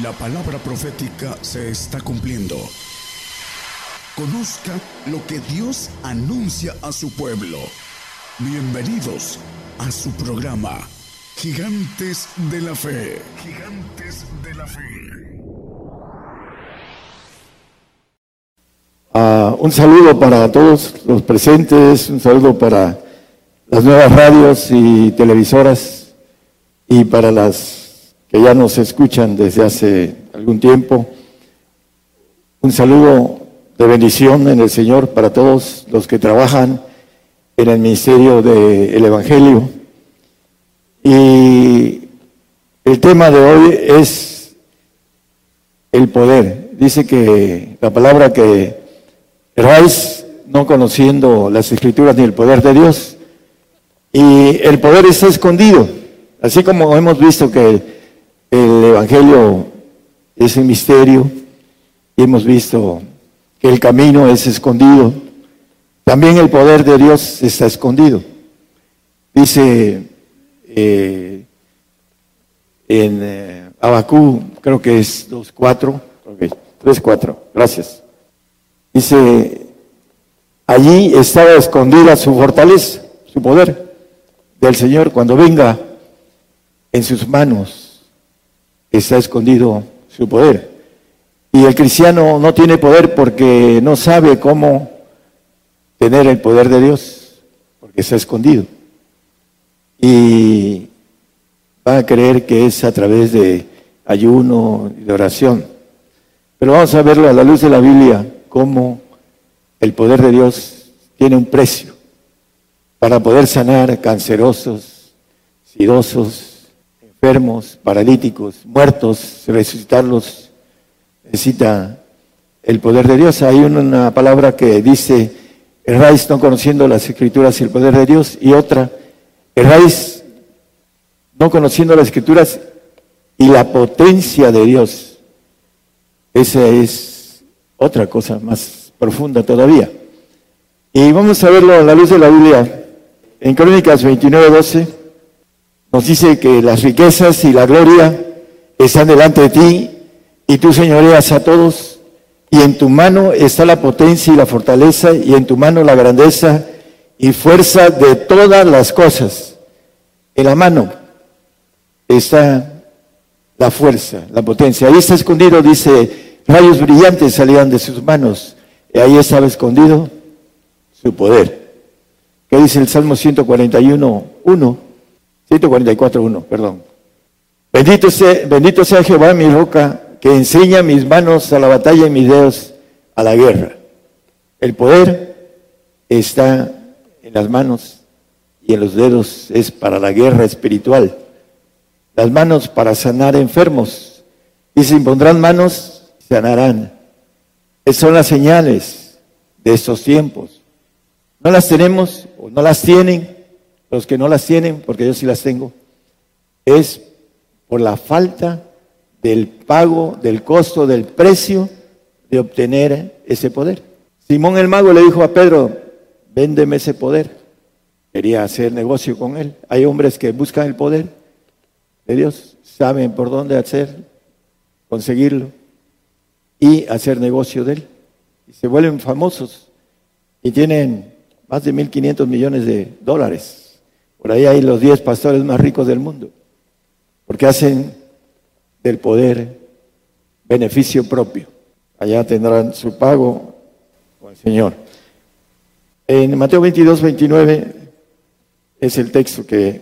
La palabra profética se está cumpliendo. Conozca lo que Dios anuncia a su pueblo. Bienvenidos a su programa, Gigantes de la Fe. Gigantes de la Fe. Ah, un saludo para todos los presentes, un saludo para las nuevas radios y televisoras y para las que ya nos escuchan desde hace algún tiempo. Un saludo de bendición en el Señor para todos los que trabajan en el ministerio del Evangelio. Y el tema de hoy es el poder. Dice que la palabra que erráis no conociendo las escrituras ni el poder de Dios. Y el poder está escondido. Así como hemos visto que el Evangelio es un misterio y hemos visto que el camino es escondido. También el poder de Dios está escondido. Dice eh, en eh, Abacú, creo que es 2.4, okay, 3.4, gracias. Dice, allí estaba escondida su fortaleza, su poder del Señor cuando venga en sus manos está escondido su poder. Y el cristiano no tiene poder porque no sabe cómo tener el poder de Dios, porque está escondido. Y va a creer que es a través de ayuno y de oración. Pero vamos a verlo a la luz de la Biblia, cómo el poder de Dios tiene un precio para poder sanar cancerosos, sidosos, enfermos, paralíticos, muertos, resucitarlos, necesita el poder de Dios. Hay una palabra que dice, erráis no conociendo las escrituras y el poder de Dios, y otra, erráis no conociendo las escrituras y la potencia de Dios. Esa es otra cosa más profunda todavía. Y vamos a verlo a la luz de la Biblia. En Crónicas 29, 12 nos dice que las riquezas y la gloria están delante de ti y tú señoreas a todos y en tu mano está la potencia y la fortaleza y en tu mano la grandeza y fuerza de todas las cosas. En la mano está la fuerza, la potencia. Ahí está escondido, dice, rayos brillantes salían de sus manos. Y ahí estaba escondido su poder. ¿Qué dice el Salmo 141, 1? 144.1, perdón. Bendito sea, bendito sea Jehová mi roca, que enseña mis manos a la batalla y mis dedos a la guerra. El poder está en las manos y en los dedos es para la guerra espiritual. Las manos para sanar enfermos. Y se impondrán manos, sanarán. Esas son las señales de estos tiempos. No las tenemos o no las tienen los que no las tienen, porque yo sí las tengo, es por la falta del pago, del costo, del precio de obtener ese poder. Simón el mago le dijo a Pedro, véndeme ese poder. Quería hacer negocio con él. Hay hombres que buscan el poder de Dios, saben por dónde hacer, conseguirlo y hacer negocio de él. Y se vuelven famosos y tienen más de 1.500 millones de dólares. Por ahí hay los diez pastores más ricos del mundo, porque hacen del poder beneficio propio. Allá tendrán su pago con el Señor. En Mateo 22, 29 es el texto que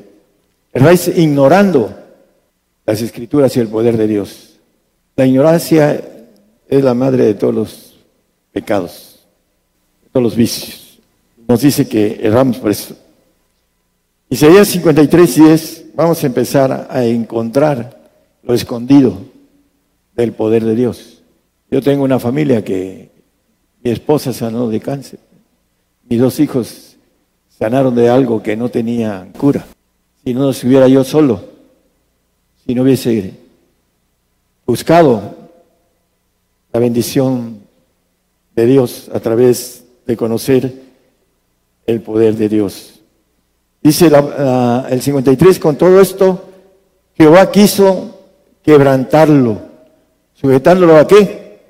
estáis ignorando las escrituras y el poder de Dios. La ignorancia es la madre de todos los pecados, de todos los vicios. Nos dice que erramos por eso. Isaías 53, 10, vamos a empezar a encontrar lo escondido del poder de Dios. Yo tengo una familia que mi esposa sanó de cáncer. Mis dos hijos sanaron de algo que no tenía cura. Si no estuviera yo solo, si no hubiese buscado la bendición de Dios a través de conocer el poder de Dios. Dice el 53, con todo esto, Jehová quiso quebrantarlo sujetándolo a qué?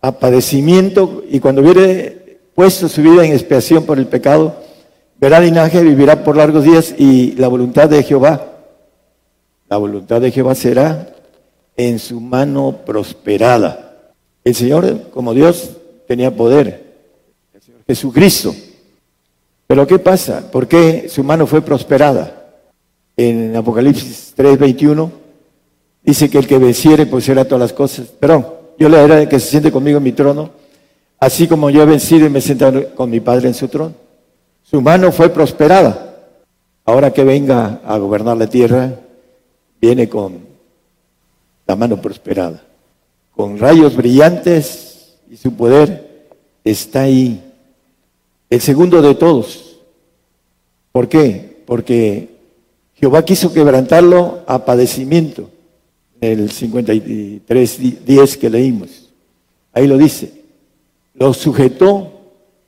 A padecimiento y cuando hubiere puesto su vida en expiación por el pecado, verá linaje, vivirá por largos días y la voluntad de Jehová, la voluntad de Jehová será en su mano prosperada. El Señor, como Dios, tenía poder. El Señor Jesucristo. Pero ¿qué pasa? ¿Por qué su mano fue prosperada? En Apocalipsis 3:21 dice que el que venciere pues será todas las cosas. Perdón, yo le era que se siente conmigo en mi trono, así como yo he vencido y me he sentado con mi Padre en su trono. Su mano fue prosperada. Ahora que venga a gobernar la tierra, viene con la mano prosperada, con rayos brillantes y su poder está ahí. El segundo de todos. ¿Por qué? Porque Jehová quiso quebrantarlo a padecimiento. El 53, 10 que leímos. Ahí lo dice. Lo sujetó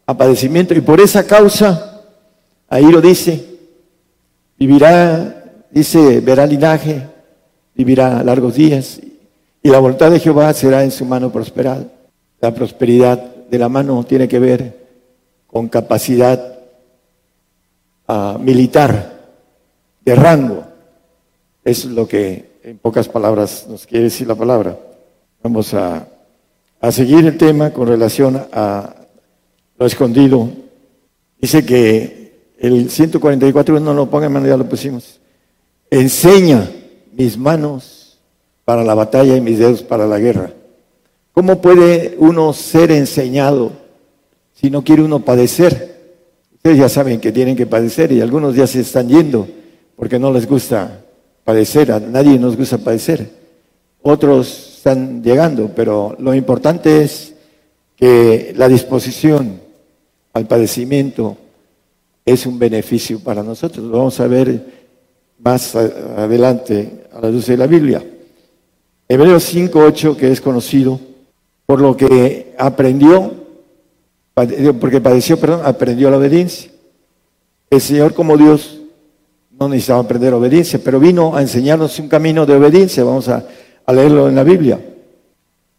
a padecimiento y por esa causa, ahí lo dice, vivirá, dice, verá linaje, vivirá largos días y la voluntad de Jehová será en su mano prosperada. La prosperidad de la mano tiene que ver con capacidad uh, militar de rango. Es lo que en pocas palabras nos quiere decir la palabra. Vamos a, a seguir el tema con relación a lo escondido. Dice que el 144, no lo pongan, ya lo pusimos. Enseña mis manos para la batalla y mis dedos para la guerra. ¿Cómo puede uno ser enseñado si no quiere uno padecer? Ustedes ya saben que tienen que padecer y algunos ya se están yendo porque no les gusta padecer, a nadie nos gusta padecer. Otros están llegando, pero lo importante es que la disposición al padecimiento es un beneficio para nosotros. Lo vamos a ver más adelante a la luz de la Biblia. Hebreos 5.8, que es conocido por lo que aprendió, porque padeció, perdón, aprendió la obediencia. El Señor como Dios no necesitaba aprender obediencia, pero vino a enseñarnos un camino de obediencia. Vamos a, leerlo en la Biblia.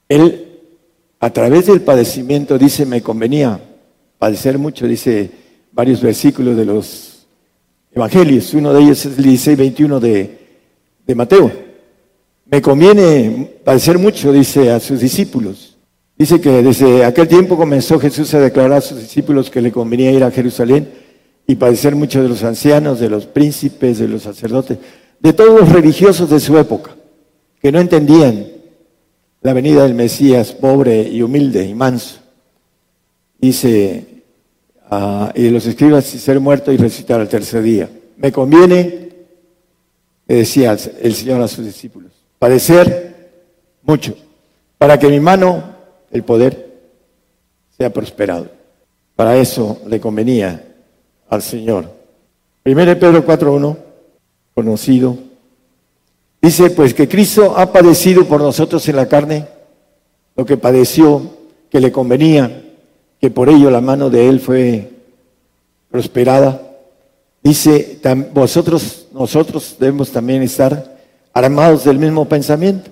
Él, a través del padecimiento, dice, me convenía padecer mucho, dice varios versículos de los evangelios. Uno de ellos es el 16, 21 de, de Mateo. Me conviene padecer mucho, dice a sus discípulos. Dice que desde aquel tiempo comenzó Jesús a declarar a sus discípulos que le convenía ir a Jerusalén y padecer mucho de los ancianos, de los príncipes, de los sacerdotes, de todos los religiosos de su época, que no entendían la venida del Mesías pobre y humilde y manso. Dice, uh, y los escribas y ser muerto y resucitar al tercer día. Me conviene, decía el Señor a sus discípulos, padecer mucho, para que mi mano, el poder, sea prosperado. Para eso le convenía al Señor. Primero Pedro 4.1, conocido, dice pues que Cristo ha padecido por nosotros en la carne lo que padeció, que le convenía, que por ello la mano de Él fue prosperada. Dice, vosotros, nosotros debemos también estar armados del mismo pensamiento.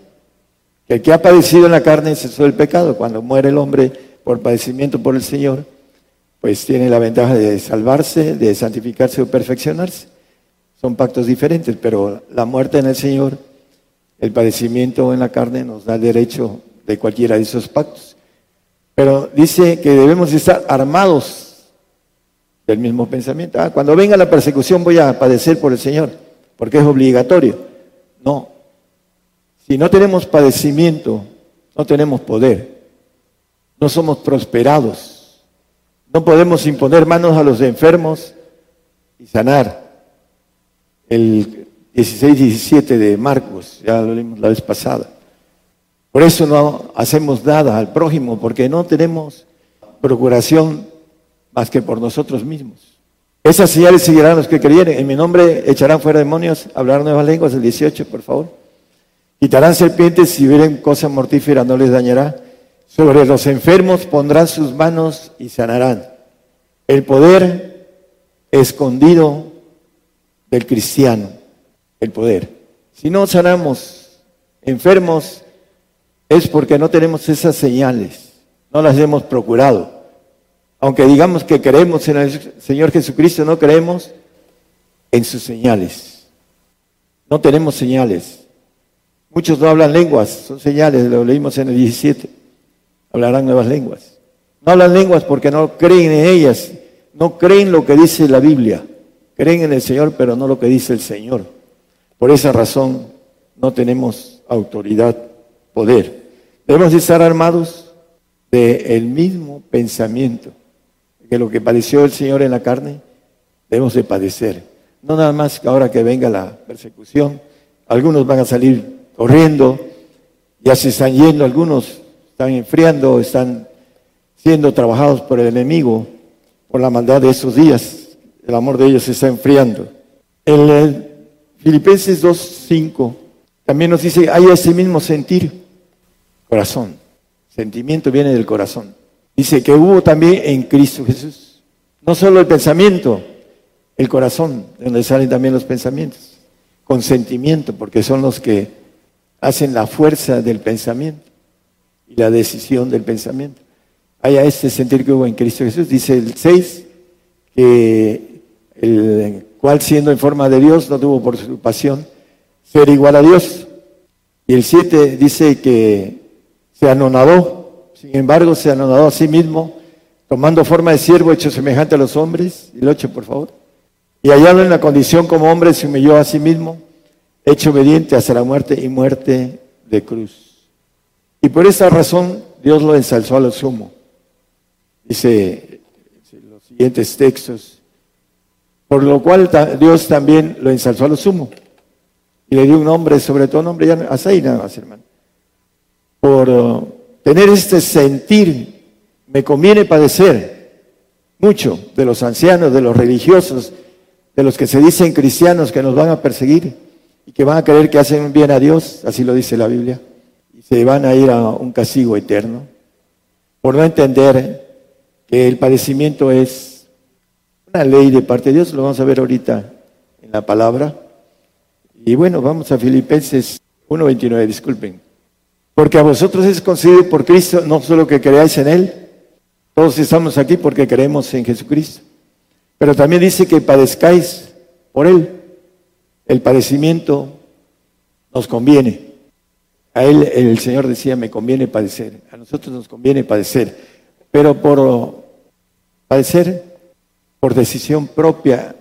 Que el que ha padecido en la carne es el pecado. Cuando muere el hombre por padecimiento por el Señor, pues tiene la ventaja de salvarse, de santificarse o perfeccionarse. Son pactos diferentes, pero la muerte en el Señor, el padecimiento en la carne nos da el derecho de cualquiera de esos pactos. Pero dice que debemos estar armados del mismo pensamiento. Ah, cuando venga la persecución voy a padecer por el Señor, porque es obligatorio. No. Si no tenemos padecimiento, no tenemos poder. No somos prosperados no podemos imponer manos a los enfermos y sanar. El 16-17 de Marcos, ya lo leímos la vez pasada. Por eso no hacemos nada al prójimo, porque no tenemos procuración más que por nosotros mismos. Esas señales seguirán los que creyeren. En mi nombre echarán fuera demonios, hablarán nuevas lenguas, el 18, por favor. Quitarán serpientes, si vieren cosa mortífera no les dañará. Sobre los enfermos pondrán sus manos y sanarán. El poder escondido del cristiano, el poder. Si no sanamos enfermos, es porque no tenemos esas señales, no las hemos procurado. Aunque digamos que creemos en el Señor Jesucristo, no creemos en sus señales. No tenemos señales. Muchos no hablan lenguas, son señales, lo leímos en el 17. Hablarán nuevas lenguas. No hablan lenguas porque no creen en ellas, no creen lo que dice la Biblia. Creen en el Señor, pero no lo que dice el Señor. Por esa razón no tenemos autoridad, poder. Debemos estar armados del mismo pensamiento, que lo que padeció el Señor en la carne, debemos de padecer. No nada más que ahora que venga la persecución, algunos van a salir corriendo, ya se están yendo, algunos están enfriando, están siendo trabajados por el enemigo, por la maldad de esos días el amor de ellos se está enfriando. En Filipenses 2.5 también nos dice, hay ese mismo sentir, corazón. Sentimiento viene del corazón. Dice que hubo también en Cristo Jesús. No solo el pensamiento, el corazón, de donde salen también los pensamientos. Con sentimiento, porque son los que hacen la fuerza del pensamiento y la decisión del pensamiento. Hay a este sentir que hubo en Cristo Jesús. Dice el 6 que el cual siendo en forma de Dios no tuvo por su pasión ser igual a Dios. Y el 7 dice que se anonadó, sin embargo se anonadó a sí mismo, tomando forma de siervo hecho semejante a los hombres. El 8, por favor. Y hallado en la condición como hombre se humilló a sí mismo, hecho obediente hasta la muerte y muerte de cruz. Y por esa razón Dios lo ensalzó a lo sumo. Dice los siguientes textos. Por lo cual Dios también lo ensalzó a lo sumo. Y le dio un nombre, sobre todo nombre, ya a nada más, hermano. Por tener este sentir, me conviene padecer mucho de los ancianos, de los religiosos, de los que se dicen cristianos que nos van a perseguir y que van a creer que hacen bien a Dios, así lo dice la Biblia, y se van a ir a un castigo eterno, por no entender que el padecimiento es ley de parte de Dios, lo vamos a ver ahorita en la palabra. Y bueno, vamos a Filipenses 1.29, disculpen. Porque a vosotros es concedido por Cristo no solo que creáis en Él, todos estamos aquí porque creemos en Jesucristo, pero también dice que padezcáis por Él. El padecimiento nos conviene. A Él el Señor decía, me conviene padecer. A nosotros nos conviene padecer. Pero por padecer por decisión propia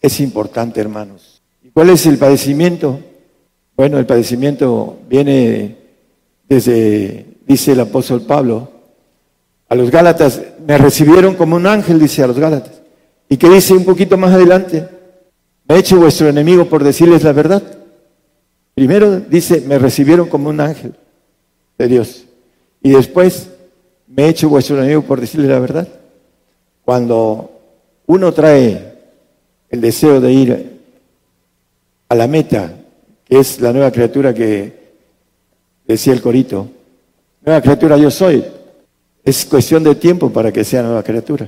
es importante, hermanos. ¿Y cuál es el padecimiento? Bueno, el padecimiento viene desde, dice el apóstol Pablo, a los Gálatas, me recibieron como un ángel, dice a los Gálatas. ¿Y qué dice un poquito más adelante? Me he hecho vuestro enemigo por decirles la verdad. Primero dice, me recibieron como un ángel de Dios. Y después, me he hecho vuestro enemigo por decirles la verdad. Cuando uno trae el deseo de ir a la meta, que es la nueva criatura que decía el corito. Nueva criatura yo soy. Es cuestión de tiempo para que sea nueva criatura.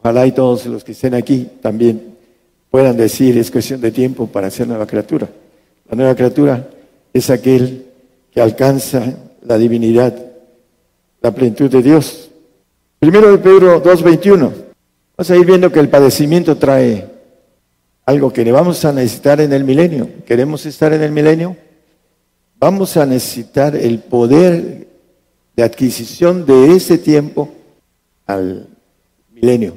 Ojalá y todos los que estén aquí también puedan decir, es cuestión de tiempo para ser nueva criatura. La nueva criatura es aquel que alcanza la divinidad, la plenitud de Dios. Primero de Pedro 2.21. Vamos a ir viendo que el padecimiento trae algo que le vamos a necesitar en el milenio. ¿Queremos estar en el milenio? Vamos a necesitar el poder de adquisición de ese tiempo al milenio.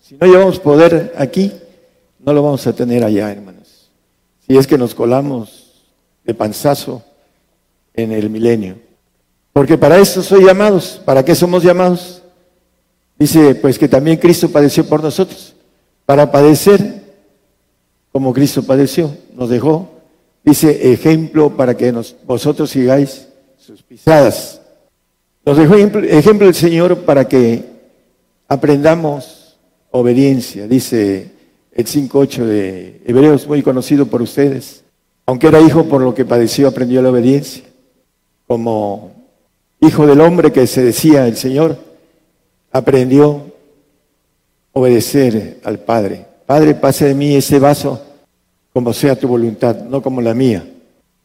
Si no llevamos poder aquí, no lo vamos a tener allá, hermanos. Si es que nos colamos de panzazo en el milenio. Porque para eso soy llamados. ¿Para qué somos llamados? Dice, pues que también Cristo padeció por nosotros, para padecer como Cristo padeció, nos dejó, dice, ejemplo para que vosotros sigáis sus pisadas. Nos dejó ejemplo, el Señor para que aprendamos obediencia, dice el 5.8 de Hebreos, muy conocido por ustedes. Aunque era hijo por lo que padeció, aprendió la obediencia. Como hijo del hombre que se decía el Señor, aprendió obedecer al Padre. Padre, pase de mí ese vaso como sea tu voluntad, no como la mía.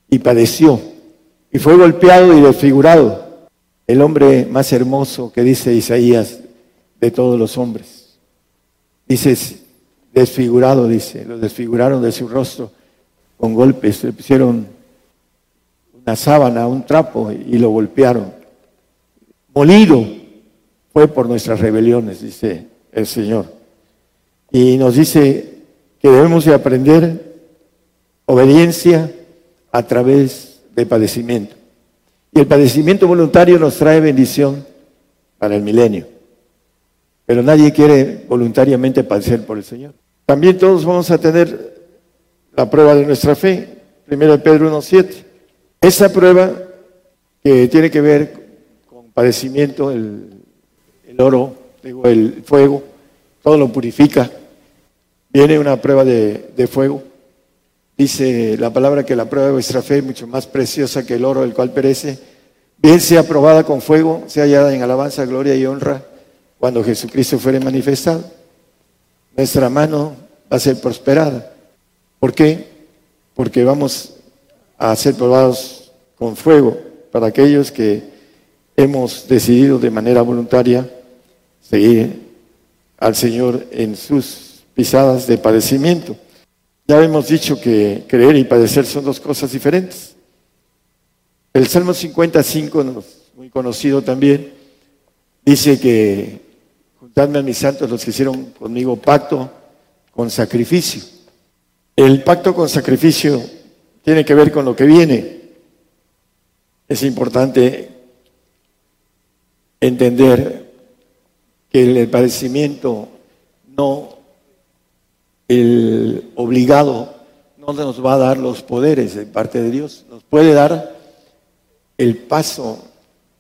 Y padeció y fue golpeado y desfigurado, el hombre más hermoso que dice Isaías de todos los hombres. Dice, desfigurado, dice, lo desfiguraron de su rostro con golpes, le pusieron una sábana, un trapo y lo golpearon. Molido fue por nuestras rebeliones, dice el Señor. Y nos dice que debemos de aprender obediencia a través del padecimiento. Y el padecimiento voluntario nos trae bendición para el milenio. Pero nadie quiere voluntariamente padecer por el Señor. También todos vamos a tener la prueba de nuestra fe. Primero Pedro 1.7. Esa prueba que tiene que ver con padecimiento, el, oro, digo, el fuego, todo lo purifica. Viene una prueba de, de fuego. Dice la palabra que la prueba de vuestra fe es mucho más preciosa que el oro, el cual perece. Bien sea probada con fuego, sea hallada en alabanza, gloria y honra cuando Jesucristo fuere manifestado. Nuestra mano va a ser prosperada. ¿Por qué? Porque vamos a ser probados con fuego para aquellos que hemos decidido de manera voluntaria seguir al Señor en sus pisadas de padecimiento. Ya hemos dicho que creer y padecer son dos cosas diferentes. El Salmo 55, muy conocido también, dice que juntadme a mis santos los que hicieron conmigo pacto con sacrificio. El pacto con sacrificio tiene que ver con lo que viene. Es importante entender que el padecimiento no, el obligado, no nos va a dar los poderes de parte de Dios. Nos puede dar el paso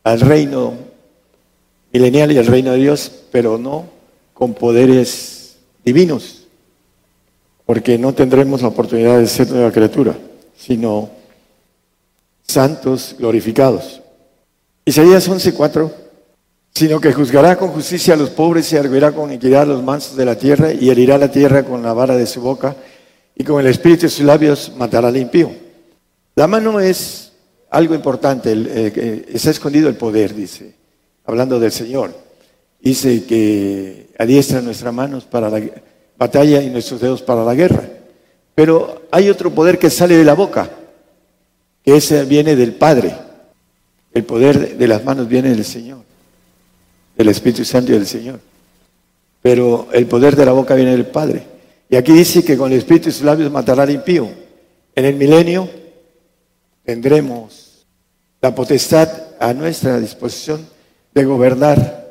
al reino milenial y al reino de Dios, pero no con poderes divinos porque no tendremos la oportunidad de ser nueva criatura, sino santos glorificados. Isaías 11:4, sino que juzgará con justicia a los pobres y arguirá con equidad a los mansos de la tierra y herirá la tierra con la vara de su boca y con el espíritu de sus labios matará al impío. La mano es algo importante, eh, está escondido el poder, dice, hablando del Señor. Dice que adiestra nuestras manos para la batalla y nuestros dedos para la guerra. Pero hay otro poder que sale de la boca, que ese viene del Padre. El poder de las manos viene del Señor, del Espíritu Santo y del Señor. Pero el poder de la boca viene del Padre. Y aquí dice que con el Espíritu y sus labios matará al impío. En el milenio tendremos la potestad a nuestra disposición de gobernar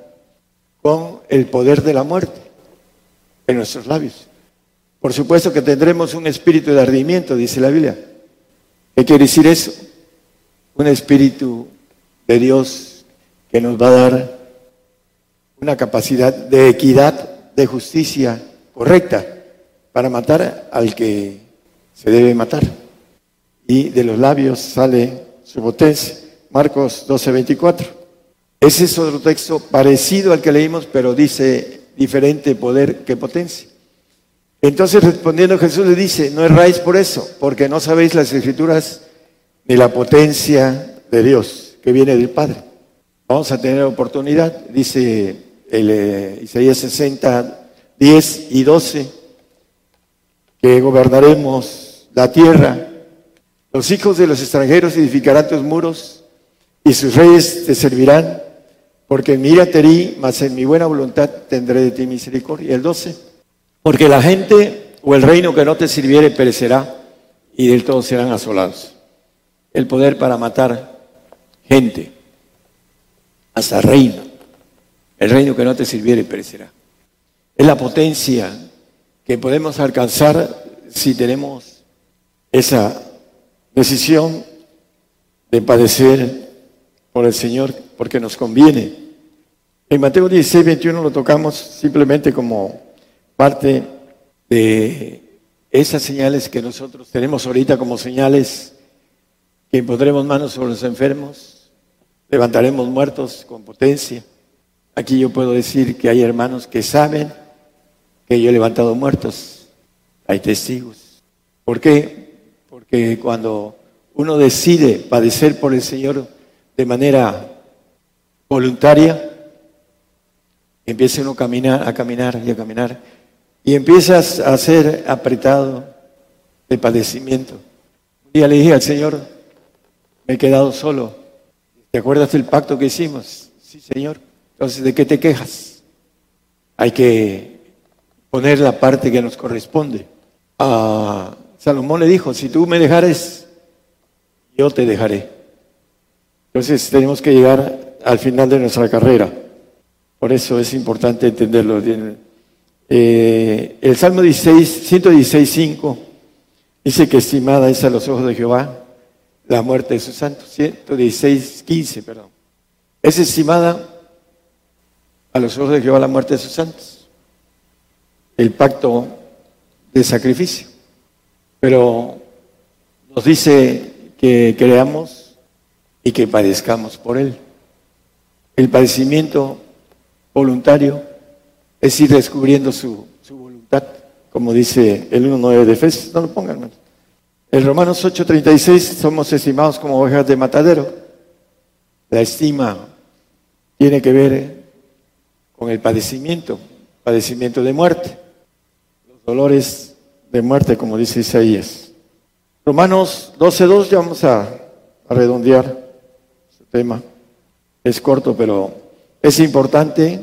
con el poder de la muerte en nuestros labios. Por supuesto que tendremos un espíritu de ardimiento, dice la Biblia. ¿Qué quiere decir eso? Un espíritu de Dios que nos va a dar una capacidad de equidad, de justicia correcta para matar al que se debe matar. Y de los labios sale su potencia. Marcos 12, 24. Ese es otro texto parecido al que leímos, pero dice diferente poder que potencia. Entonces respondiendo Jesús le dice, no erráis por eso, porque no sabéis las escrituras ni la potencia de Dios que viene del Padre. Vamos a tener oportunidad, dice el, eh, Isaías 60, 10 y 12, que gobernaremos la tierra. Los hijos de los extranjeros edificarán tus muros y sus reyes te servirán porque en mi ira te mas en mi buena voluntad tendré de ti misericordia. El 12, porque la gente o el reino que no te sirviere perecerá y del todo serán asolados. El poder para matar gente, hasta reino. El reino que no te sirviere perecerá. Es la potencia que podemos alcanzar si tenemos esa decisión de padecer por el Señor porque nos conviene. En Mateo 16, 21 lo tocamos simplemente como parte de esas señales que nosotros tenemos ahorita como señales que pondremos manos sobre los enfermos, levantaremos muertos con potencia. Aquí yo puedo decir que hay hermanos que saben que yo he levantado muertos, hay testigos. ¿Por qué? Porque cuando uno decide padecer por el Señor de manera voluntaria, empieza uno a caminar, a caminar y a caminar, y empiezas a ser apretado de padecimiento. Un día le dije al Señor, me he quedado solo. ¿Te acuerdas del pacto que hicimos? Sí, Señor. Entonces, ¿de qué te quejas? Hay que poner la parte que nos corresponde. A Salomón le dijo, si tú me dejares, yo te dejaré. Entonces tenemos que llegar al final de nuestra carrera. Por eso es importante entenderlo. Eh, el Salmo 16, 116, 5 dice que estimada es a los ojos de Jehová la muerte de sus santos. 116, 15, perdón. Es estimada a los ojos de Jehová la muerte de sus santos. El pacto de sacrificio. Pero nos dice que creamos y que padezcamos por él. El padecimiento voluntario es ir descubriendo su, voluntad, como dice el 1.9 de Efesios. No lo pongan, hermano. En Romanos 8.36 somos estimados como ovejas de matadero. La estima tiene que ver con el padecimiento, padecimiento de muerte, los dolores de muerte, como dice Isaías. Romanos 12.2, ya vamos a, a redondear este tema. Es corto, pero es importante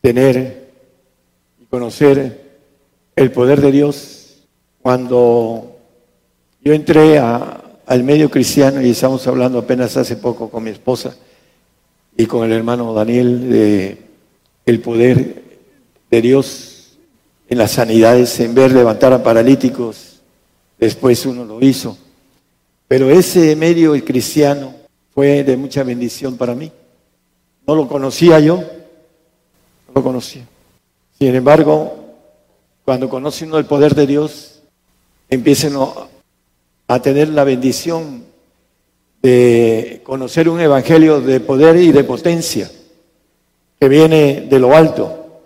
tener y conocer el poder de Dios. Cuando yo entré al medio cristiano y estamos hablando apenas hace poco con mi esposa y con el hermano Daniel de el poder de Dios en las sanidades, en ver levantar a paralíticos, después uno lo hizo. Pero ese medio cristiano fue de mucha bendición para mí. No lo conocía yo, no lo conocía. Sin embargo, cuando conoce uno el poder de Dios, empieza a tener la bendición de conocer un evangelio de poder y de potencia que viene de lo alto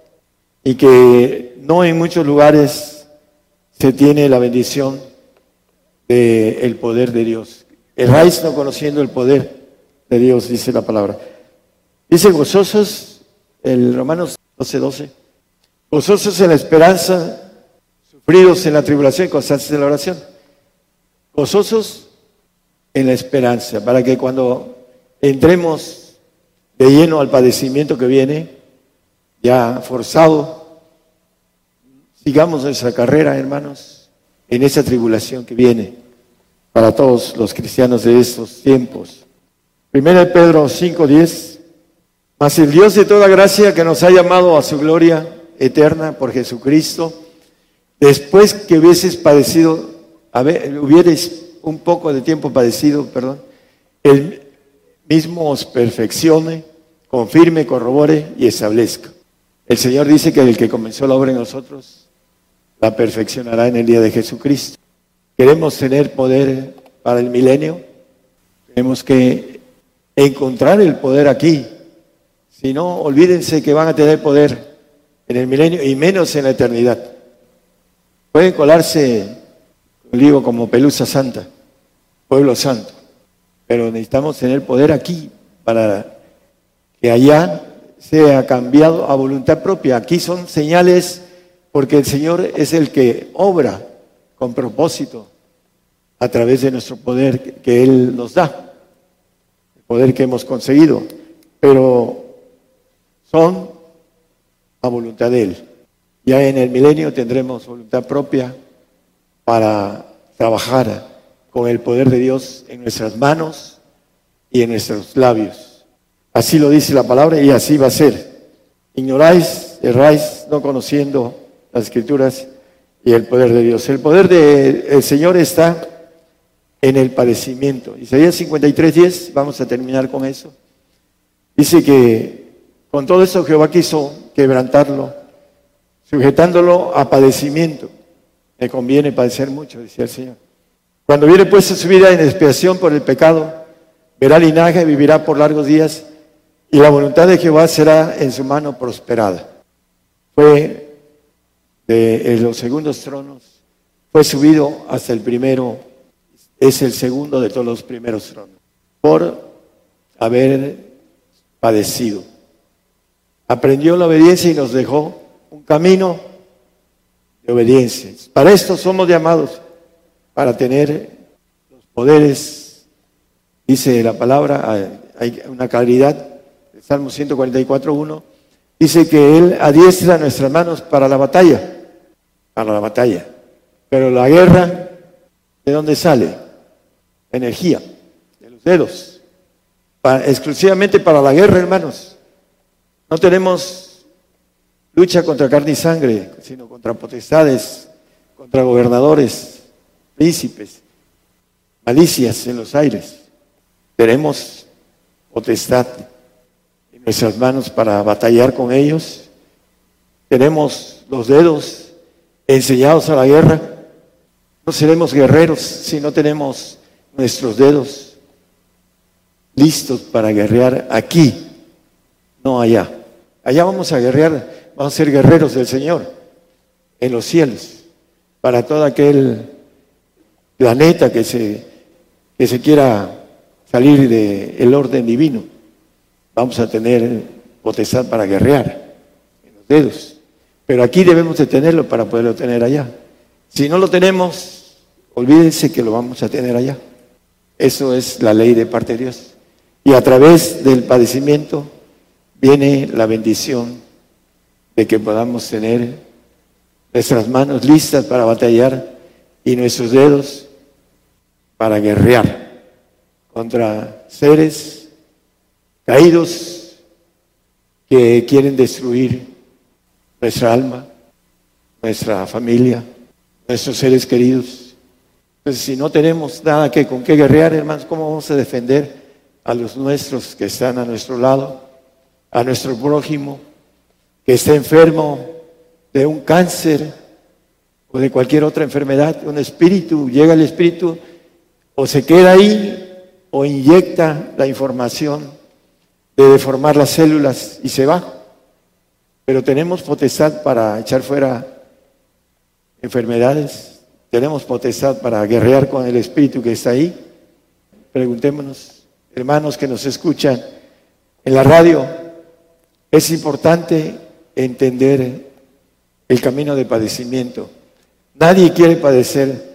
y que no en muchos lugares se tiene la bendición del poder de Dios. El raíz no conociendo el poder de Dios, dice la palabra. Dice gozosos, el Romanos 12, 12, gozosos en la esperanza, sufridos en la tribulación constantes en la oración. Gozosos en la esperanza, para que cuando entremos de lleno al padecimiento que viene, ya forzado, sigamos nuestra carrera, hermanos, en esa tribulación que viene para todos los cristianos de estos tiempos. Primera de Pedro 5:10. Mas el Dios de toda gracia que nos ha llamado a su gloria eterna por Jesucristo, después que hubieses padecido, a ver, hubierais un poco de tiempo padecido, perdón, Él mismo os perfeccione, confirme, corrobore y establezca. El Señor dice que el que comenzó la obra en nosotros, la perfeccionará en el día de Jesucristo. Queremos tener poder para el milenio, tenemos que encontrar el poder aquí. Si no, olvídense que van a tener poder en el milenio y menos en la eternidad. Pueden colarse, digo, como pelusa santa, pueblo santo, pero necesitamos tener poder aquí para que allá sea cambiado a voluntad propia. Aquí son señales porque el Señor es el que obra con propósito a través de nuestro poder que Él nos da poder que hemos conseguido, pero son a voluntad de Él. Ya en el milenio tendremos voluntad propia para trabajar con el poder de Dios en nuestras manos y en nuestros labios. Así lo dice la palabra y así va a ser. Ignoráis, erráis, no conociendo las escrituras y el poder de Dios. El poder del Señor está en el padecimiento. Isaías 53.10, vamos a terminar con eso. Dice que con todo eso Jehová quiso quebrantarlo, sujetándolo a padecimiento. Me conviene padecer mucho, decía el Señor. Cuando viene puesta su vida en expiación por el pecado, verá linaje, vivirá por largos días, y la voluntad de Jehová será en su mano prosperada. Fue de los segundos tronos, fue subido hasta el primero es el segundo de todos los primeros tronos, por haber padecido. Aprendió la obediencia y nos dejó un camino de obediencia. Para esto somos llamados, para tener los poderes, dice la palabra, hay una claridad, el Salmo 144.1, dice que Él adiestra nuestras manos para la batalla, para la batalla. Pero la guerra, ¿de dónde sale? Energía, de los dedos. exclusivamente para la guerra, hermanos. No tenemos lucha contra carne y sangre, sino contra potestades, contra gobernadores, príncipes, malicias en los aires. Tenemos potestad en nuestras manos para batallar con ellos. Tenemos los dedos enseñados a la guerra. No seremos guerreros si no tenemos nuestros dedos listos para guerrear aquí, no allá. Allá vamos a guerrear, vamos a ser guerreros del Señor en los cielos, para todo aquel planeta que se, que se quiera salir del orden divino. Vamos a tener potestad para guerrear en los dedos. Pero aquí debemos de tenerlo para poderlo tener allá. Si no lo tenemos, olvídense que lo vamos a tener allá. Eso es la ley de parte de Dios. Y a través del padecimiento viene la bendición de que podamos tener nuestras manos listas para batallar y nuestros dedos para guerrear contra seres caídos que quieren destruir nuestra alma, nuestra familia, nuestros seres queridos. Entonces, si no tenemos nada que con qué guerrear, hermanos, ¿cómo vamos a defender a los nuestros que están a nuestro lado, a nuestro prójimo que está enfermo de un cáncer o de cualquier otra enfermedad, un espíritu, llega el espíritu o se queda ahí o inyecta la información de deformar las células y se va. Pero tenemos potestad para echar fuera enfermedades, tenemos potestad para guerrear con el espíritu que está ahí. Preguntémonos, hermanos que nos escuchan en la radio, es importante entender el camino de padecimiento. Nadie quiere padecer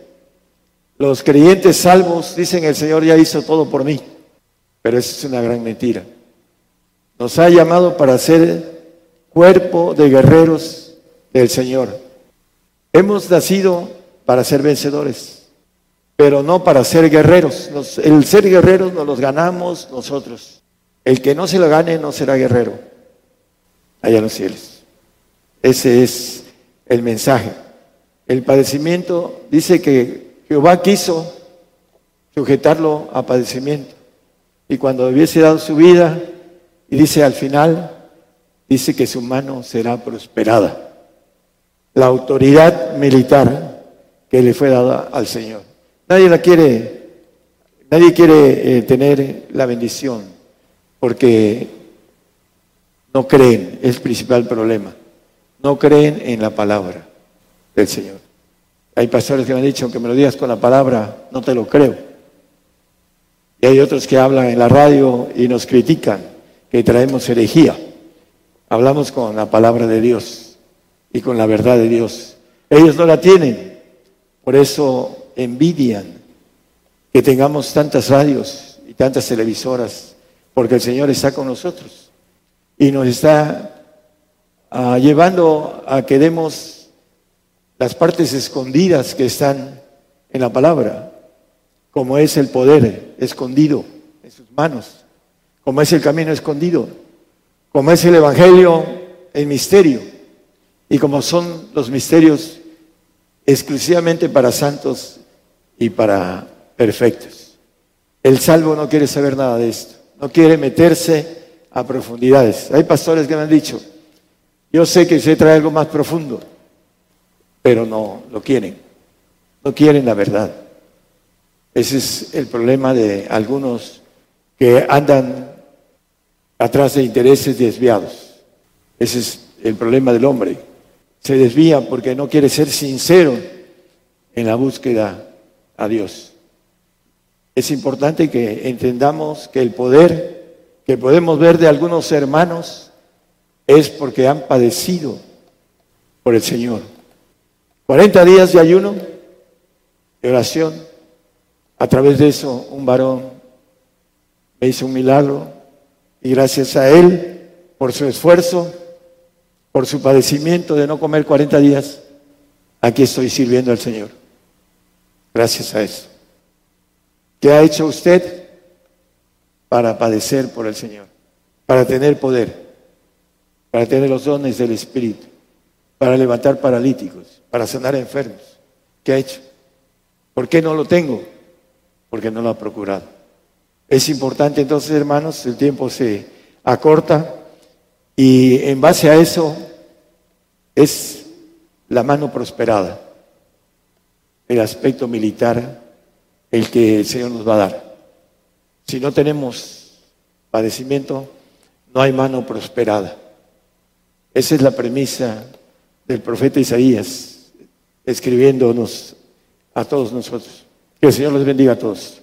los creyentes salvos dicen el Señor ya hizo todo por mí, pero eso es una gran mentira. Nos ha llamado para ser cuerpo de guerreros del Señor. Hemos nacido para ser vencedores, pero no para ser guerreros. el ser guerreros nos los ganamos nosotros. El que no se lo gane no será guerrero allá en los cielos. Ese es el mensaje. El padecimiento dice que Jehová quiso sujetarlo a padecimiento. Y cuando hubiese dado su vida, y dice al final, dice que su mano será prosperada. La autoridad militar que le fue dada al Señor. Nadie la quiere, nadie quiere eh, tener la bendición porque no creen, es el principal problema. No creen en la palabra del Señor. Hay pastores que me han dicho, que me lo digas con la palabra, no te lo creo. Y hay otros que hablan en la radio y nos critican, que traemos herejía. Hablamos con la palabra de Dios y con la verdad de Dios. Ellos no la tienen, por eso envidian que tengamos tantas radios y tantas televisoras, porque el Señor está con nosotros y nos está ah, llevando a que demos las partes escondidas que están en la palabra, como es el poder escondido en sus manos, como es el camino escondido, como es el Evangelio en misterio, y como son los misterios exclusivamente para santos y para perfectos. El salvo no quiere saber nada de esto, no quiere meterse a profundidades. Hay pastores que me han dicho, yo sé que se trae algo más profundo, pero no lo quieren. No quieren la verdad. Ese es el problema de algunos que andan atrás de intereses desviados. Ese es el problema del hombre. Se desvía porque no quiere ser sincero en la búsqueda a Dios. Es importante que entendamos que el poder que podemos ver de algunos hermanos es porque han padecido por el Señor. 40 días de ayuno, de oración. A través de eso, un varón me hizo un milagro y gracias a él, por su esfuerzo, por su padecimiento de no comer 40 días, aquí estoy sirviendo al Señor. Gracias a eso. ¿Qué ha hecho usted para padecer por el Señor? Para tener poder, para tener los dones del Espíritu, para levantar paralíticos, para sanar enfermos. ¿Qué ha hecho? ¿Por qué no lo tengo? Porque no lo ha procurado. Es importante entonces, hermanos, el tiempo se acorta y en base a eso es la mano prosperada, el aspecto militar, el que el Señor nos va a dar. Si no tenemos padecimiento, no hay mano prosperada. Esa es la premisa del profeta Isaías, escribiéndonos a todos nosotros. Que el Señor los bendiga a todos.